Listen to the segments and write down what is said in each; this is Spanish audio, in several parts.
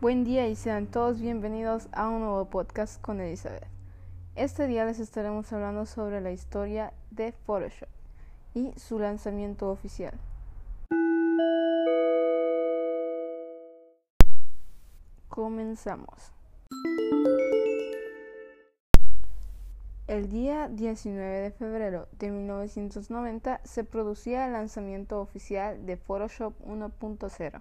Buen día y sean todos bienvenidos a un nuevo podcast con Elizabeth. Este día les estaremos hablando sobre la historia de Photoshop y su lanzamiento oficial. Comenzamos. El día 19 de febrero de 1990 se producía el lanzamiento oficial de Photoshop 1.0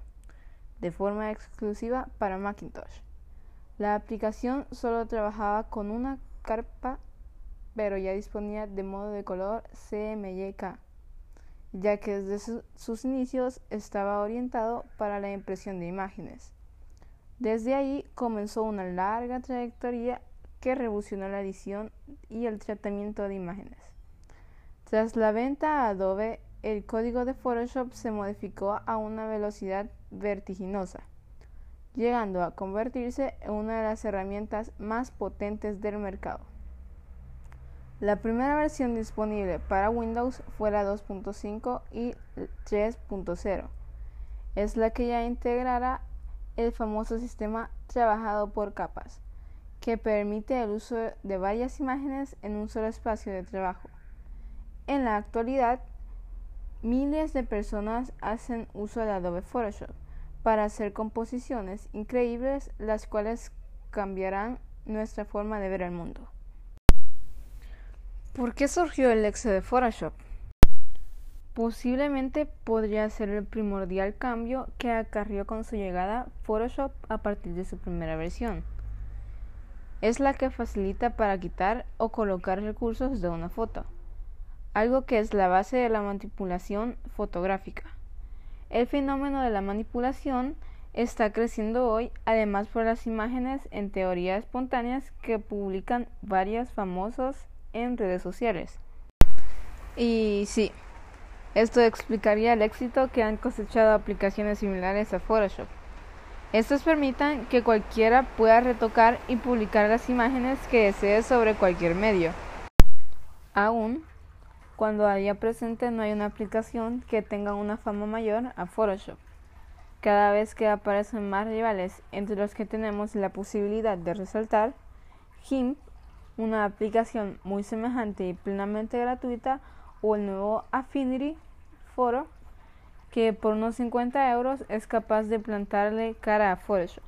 de forma exclusiva para Macintosh. La aplicación solo trabajaba con una carpa, pero ya disponía de modo de color CMYK, ya que desde sus inicios estaba orientado para la impresión de imágenes. Desde ahí comenzó una larga trayectoria que revolucionó la edición y el tratamiento de imágenes. Tras la venta a Adobe, el código de Photoshop se modificó a una velocidad vertiginosa, llegando a convertirse en una de las herramientas más potentes del mercado. La primera versión disponible para Windows fue la 2.5 y 3.0. Es la que ya integrará el famoso sistema trabajado por capas, que permite el uso de varias imágenes en un solo espacio de trabajo. En la actualidad, Miles de personas hacen uso de Adobe Photoshop para hacer composiciones increíbles las cuales cambiarán nuestra forma de ver el mundo. ¿Por qué surgió el éxito de Photoshop? Posiblemente podría ser el primordial cambio que acarrió con su llegada Photoshop a partir de su primera versión. Es la que facilita para quitar o colocar recursos de una foto algo que es la base de la manipulación fotográfica. El fenómeno de la manipulación está creciendo hoy, además por las imágenes en teoría espontáneas que publican varios famosos en redes sociales. Y sí, esto explicaría el éxito que han cosechado aplicaciones similares a Photoshop. Estos permitan que cualquiera pueda retocar y publicar las imágenes que desee sobre cualquier medio. Aún cuando allá presente no hay una aplicación que tenga una fama mayor a Photoshop. Cada vez que aparecen más rivales entre los que tenemos la posibilidad de resaltar, GIMP, una aplicación muy semejante y plenamente gratuita, o el nuevo Affinity Photo, que por unos 50 euros es capaz de plantarle cara a Photoshop.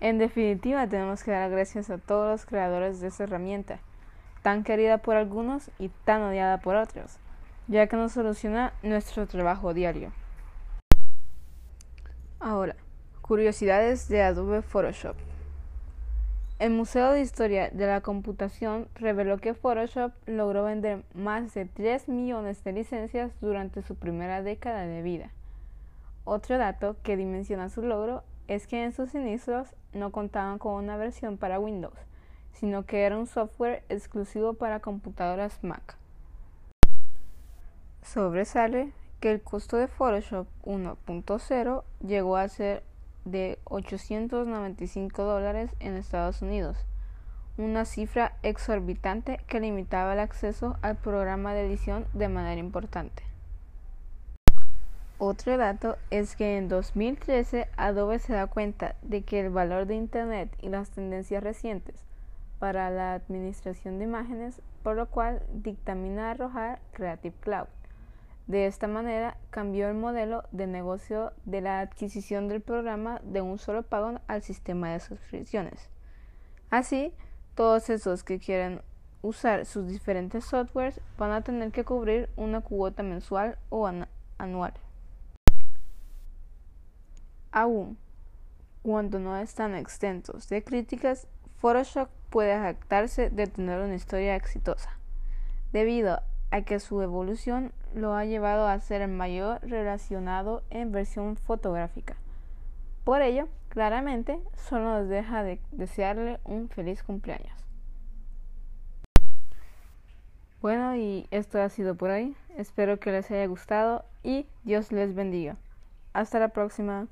En definitiva, tenemos que dar gracias a todos los creadores de esta herramienta tan querida por algunos y tan odiada por otros, ya que nos soluciona nuestro trabajo diario. Ahora, curiosidades de Adobe Photoshop. El Museo de Historia de la Computación reveló que Photoshop logró vender más de 3 millones de licencias durante su primera década de vida. Otro dato que dimensiona su logro es que en sus inicios no contaban con una versión para Windows, sino que era un software exclusivo para computadoras Mac. Sobresale que el costo de Photoshop 1.0 llegó a ser de 895 dólares en Estados Unidos, una cifra exorbitante que limitaba el acceso al programa de edición de manera importante. Otro dato es que en 2013 Adobe se da cuenta de que el valor de Internet y las tendencias recientes para la administración de imágenes, por lo cual dictamina arrojar Creative Cloud. De esta manera cambió el modelo de negocio de la adquisición del programa de un solo pago al sistema de suscripciones. Así, todos esos que quieren usar sus diferentes softwares van a tener que cubrir una cuota mensual o anual. Aún, cuando no están exentos de críticas, Photoshop puede jactarse de tener una historia exitosa, debido a que su evolución lo ha llevado a ser el mayor relacionado en versión fotográfica. Por ello, claramente, solo nos deja de desearle un feliz cumpleaños. Bueno, y esto ha sido por hoy. Espero que les haya gustado y Dios les bendiga. Hasta la próxima.